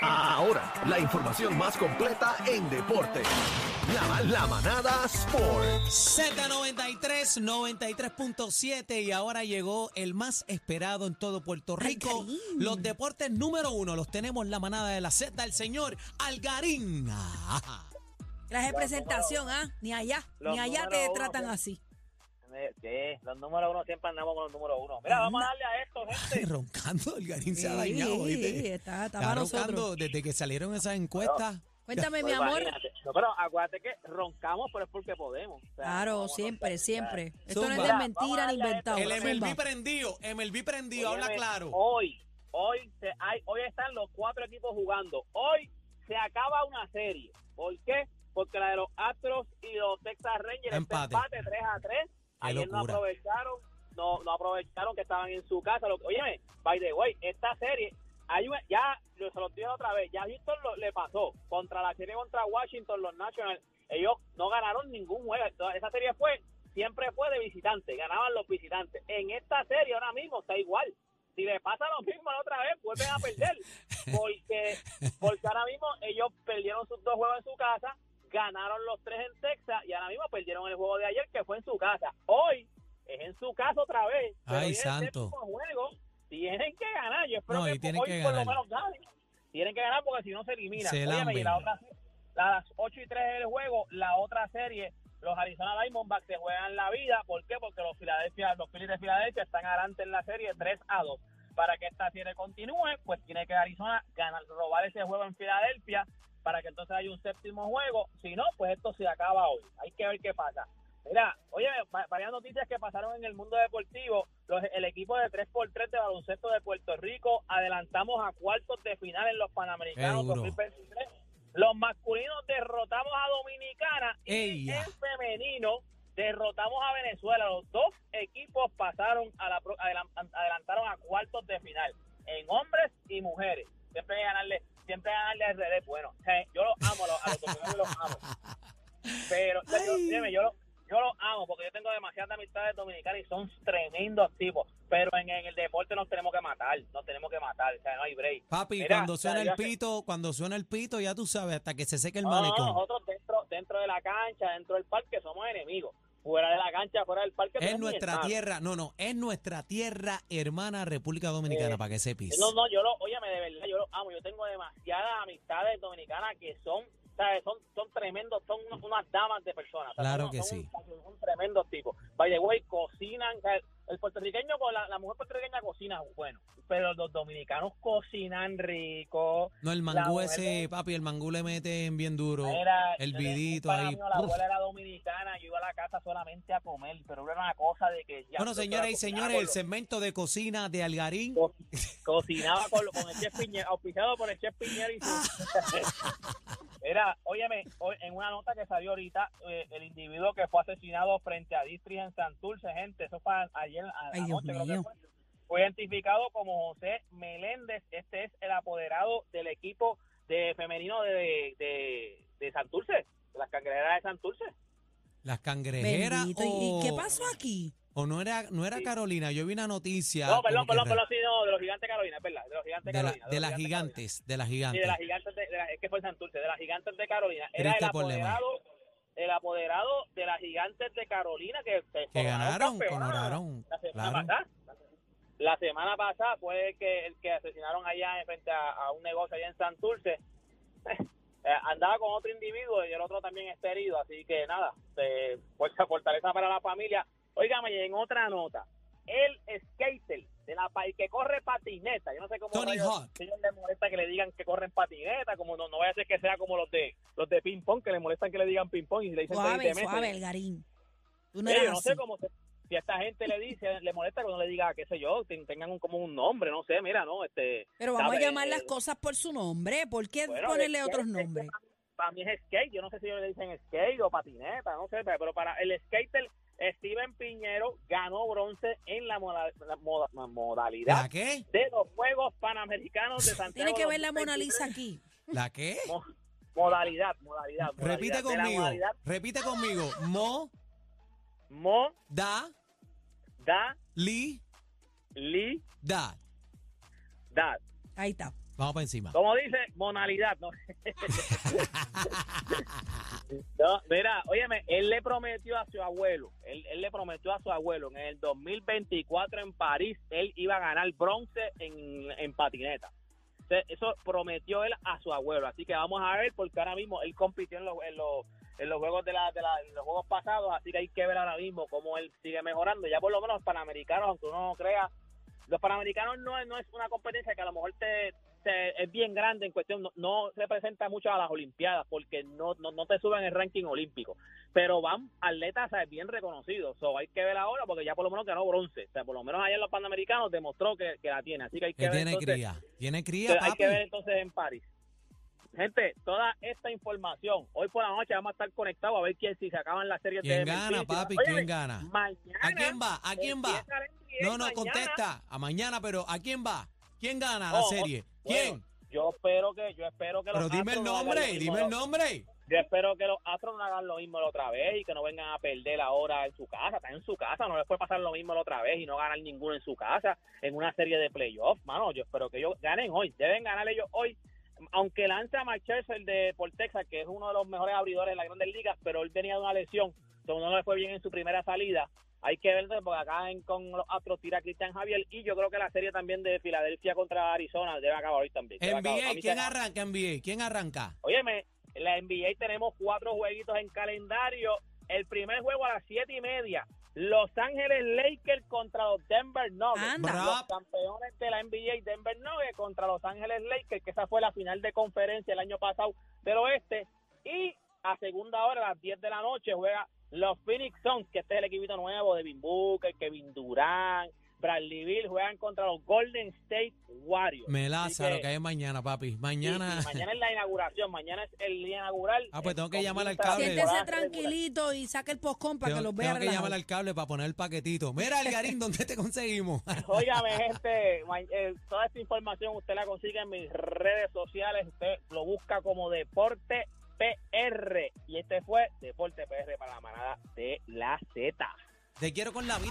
Ahora, la información más completa en deporte. La, la manada Sport. Z93, 93.7 y ahora llegó el más esperado en todo Puerto Rico. Algarín. Los deportes número uno los tenemos la manada de la Z, el señor Algarín. Traje presentación, ¿ah? Ni allá, Los ni allá te tratan ¿qué? así. ¿Qué? Los número uno siempre andamos con los número uno. Mira, vamos a darle a esto, gente. roncando, Algarín se ha Sí, dañado. sí, ¿viste? está- está Está para nosotros. roncando desde que salieron esas encuestas. Cuéntame, mi Pues amor. No, pero acuérdate que roncamos, pero es porque podemos. O sea, Claro, a siempre, siempre. Esto no es de mentira ni inventado. El MLB Zumba. prendido, MLB prendido, habla Óyeme, claro. Hoy, hoy, se, hay, hoy están los cuatro equipos jugando. Hoy se acaba una serie. ¿Por qué? Porque la de los Astros y los Texas Rangers este Empate. empate 3 a 3. Ayer no aprovecharon, no, no aprovecharon que estaban en su casa. Lo, óyeme, by the way, esta serie, hay una- ya se lo dije otra vez, ya Houston lo- le pasó contra la serie contra Washington, los Nationals. Ellos no ganaron ningún juego. Esa serie fue, siempre fue de visitante, ganaban los visitantes. En esta serie ahora mismo está igual. Si le pasa lo mismo la otra vez, vuelven a perder. Porque, porque ahora mismo ellos perdieron sus dos juegos en su casa, ganaron los tres en Texas y ahora mismo perdieron el juego de ayer que fue en su casa. Hoy es en su casa otra vez. pero Ay, santo. juego. Tienen que ganar. Yo espero No, que y tienen hoy que por lo menos ganen. Tienen que ganar porque si no se eliminan. Se Óyeme, y la otra, a las 8 y 3 del juego, la otra serie, los Arizona Diamondbacks se juegan la vida. ¿Por qué? Porque los Philadelphia, los Phillies de Filadelfia están adelante en la serie 3 a 2. Para que esta serie continúe, pues tiene que Arizona ganar, robar ese juego en Filadelfia para que entonces haya un séptimo juego. Si no, pues esto se acaba hoy. Hay que ver qué pasa. Mira, oye, va- varias noticias que pasaron en el mundo deportivo. Los- el equipo de 3x3 de baloncesto de Puerto Rico adelantamos a cuartos de final en los Panamericanos Qué duro. 2023. Los masculinos derrotamos a Dominicana y en femenino derrotamos a Venezuela. Los dos equipos pasaron a la adelantaron a cuartos de final en hombres y mujeres. Siempre hay que ganarle, siempre ganarle al revés. Bueno, yo los amo, a los, a los dominicanos los amo. Pero yo, yo, dígame, yo, lo- yo los amo porque yo tengo demasiadas amistades dominicanas y son tremendos tipos. Pero en, en el deporte nos tenemos que matar, nos tenemos que matar, o sea, no hay break. Papi, Mira, cuando suena el pito, cuando suena el pito, ya tú sabes, hasta que se seque el No, no, nosotros dentro, dentro de la cancha, dentro del parque, somos enemigos. Fuera de la cancha, fuera del parque, Es nuestra tierra, no, no, es nuestra tierra hermana República Dominicana, Eh, para que sepis. No, no, yo lo, óyeme, de verdad, yo los amo. Yo tengo demasiadas amistades dominicanas que son, ¿sabes? Son, son tremendos, son unas- damas de personas. ¿sabes? Claro que son- sí. Son tremendos tipos. By the way, cocinan, ¿sabes? El puertorriqueño, con la, la mujer puertorriqueña cocina bueno, pero los dominicanos cocinan rico. No, el mangú ese, papi, el mangú le meten bien duro. Era, el vidito ahí. mío, la abuela era dominicana, yo iba a la casa solamente a comer, pero era una cosa de que... ya Bueno, señoras y señores, el los- segmento de cocina de Algarín. co- cocinaba con, con el chef Piñera, auspiciado por el chef Piñera y su... Era, óyeme, hoy- en una nota que salió ahorita, eh, el individuo que fue asesinado frente a Distris en Santurce, gente, eso fue ayer a- Ay, anoche, creo que fue, fue identificado como José Meléndez, este es el apoderado del equipo de femenino de, de, de Santurce, de las cangrejeras de Santurce. Las cangrejeras. Bendito. ¿Y, y qué pasó aquí? O no era, no era Sí. Carolina, yo vi una noticia. No, perdón, perdón, perdón, sí, no, de los gigantes de Carolina, es verdad, de los gigantes de, la- Carolina. de las gigantes de Carolina. gigantes, de las Sí, gigantes. de las gigantes de, de la- es que fue Santurce, de las gigantes de Carolina. Era el apoderado, el apoderado de las gigantes de Carolina que, que que ganaron, campeonas coronaron. La semana Claro. pasada. La semana pasada fue el que, el que asesinaron allá en frente a, a un negocio allá en Santurce. Eh, andaba con otro individuo y el otro también está herido, así que nada, fuerza, fortaleza para la familia. Óigame, y en otra nota, el skater de la pa- el que corre patineta, yo no sé cómo Tony rayos- Hawk. ellos les molesta que le digan que corren patineta, como no, no vaya a ser que sea como los de los de ping pong que le molestan que le digan ping pong y le dicen Suave, te suave, Algarín. Tú no Oye, yo no sé cómo se- si a esta gente le dice, le molesta que uno le diga, qué sé yo, ten- tengan un, como un nombre, no sé, mira, no, este, Pero vamos a llamar las Eh, cosas por su nombre. ¿Por qué bueno, ponerle otros nombres? Para mí es skate, yo no sé si ellos le dicen skate o patineta, no sé, pero para el skater Piñero ganó bronce en la, moda- la moda- la modalidad ¿La qué? de los Juegos Panamericanos de Santiago. Tiene que ver la Mona 2023. Lisa aquí. ¿La qué? Mo- Modalidad, modalidad. Repite modalidad. Conmigo. modalidad Repite conmigo. Mo, Mo, da, da, li, li, da. dad. Ahí está. Vamos para encima. Como dice, monalidad, ¿no? no, mira, óyeme, él le prometió a su abuelo, él, él le prometió a su abuelo en el 2024 en París, él iba a ganar bronce en, en patineta. Eso prometió él a su abuelo, así que vamos a ver, porque ahora mismo él compitió en los, en los, en los juegos de, la, de la- en los juegos pasados, así que hay que ver ahora mismo cómo él sigue mejorando. Ya por lo menos los panamericanos, aunque uno no crea, los panamericanos no, es- no es una competencia que a lo mejor te, es bien grande en cuestión, no, no representa mucho a las Olimpiadas porque no, no, no te suben el ranking olímpico, pero van atletas ¿sabes? bien reconocidos, so, hay que ver ahora porque ya por lo menos ganó bronce, o sea, por lo menos ayer los panamericanos demostró que, que la tiene, así que hay que Que ver tiene entonces, cría. Tiene cría, hay papi. que ver entonces en París. Gente, toda esta información, hoy por la noche vamos a estar conectados a ver quién si se acaban las series ¿Quién de gana, papi? ¿Quién gana? Mañana. ¿A quién va? ¿A quién va? No, no, mañana. contesta. A mañana, pero ¿a quién va? ¿Quién gana la Oh, oh, serie? bueno, ¿Quién? yo espero que, yo espero que Pero los dime el Astros no hagan nombre, lo mismo dime el nombre. Yo espero que los Astros no hagan lo mismo la otra vez y que no vengan a perder ahora en su casa. Están en su casa, no les puede pasar lo mismo la otra vez y no ganar ninguno en su casa en una serie de playoffs, mano. Yo espero que ellos ganen hoy. Deben ganar ellos hoy. Aunque lanza a Mike Scherzer de por Texas, que es uno de los mejores abridores de las grandes ligas, pero él venía de una lesión, entonces no le fue bien en su primera salida. Hay que ver, porque acá en- con los Astros tira Cristian Javier y yo creo que la serie también de Filadelfia contra Arizona debe acabar hoy también. NBA, ¿quién se- arranca NBA? ¿Quién arranca? Óyeme, en la NBA tenemos cuatro jueguitos en calendario. El primer juego a las siete y media. Los Ángeles Lakers contra los Denver Nuggets. Anda. Los campeones de la NBA Denver Nuggets contra los Ángeles Lakers, que esa fue la final de conferencia el año pasado del oeste. Y a segunda hora, a las 10 de la noche, juega los Phoenix Suns, que este es el equipito nuevo de Devin Booker, Kevin Durant, Bradley Bill, juegan contra los Golden State Warriors. Me Así Lázaro, que- que es mañana, papi. Mañana. sí, mañana es la inauguración, mañana es el día inaugural. Ah, pues tengo que llamar al cable. Siéntese tranquilito y saque el postcón para que los vea tengo que llamar al cable para poner el paquetito. Mira, Algarín, ¿dónde te conseguimos? Óigame, gente, eh, toda esta información usted la consigue en mis redes sociales. Usted lo busca como Deporte PR. Y este fue Deporte PR para la manada de la Z. Te quiero con la vida.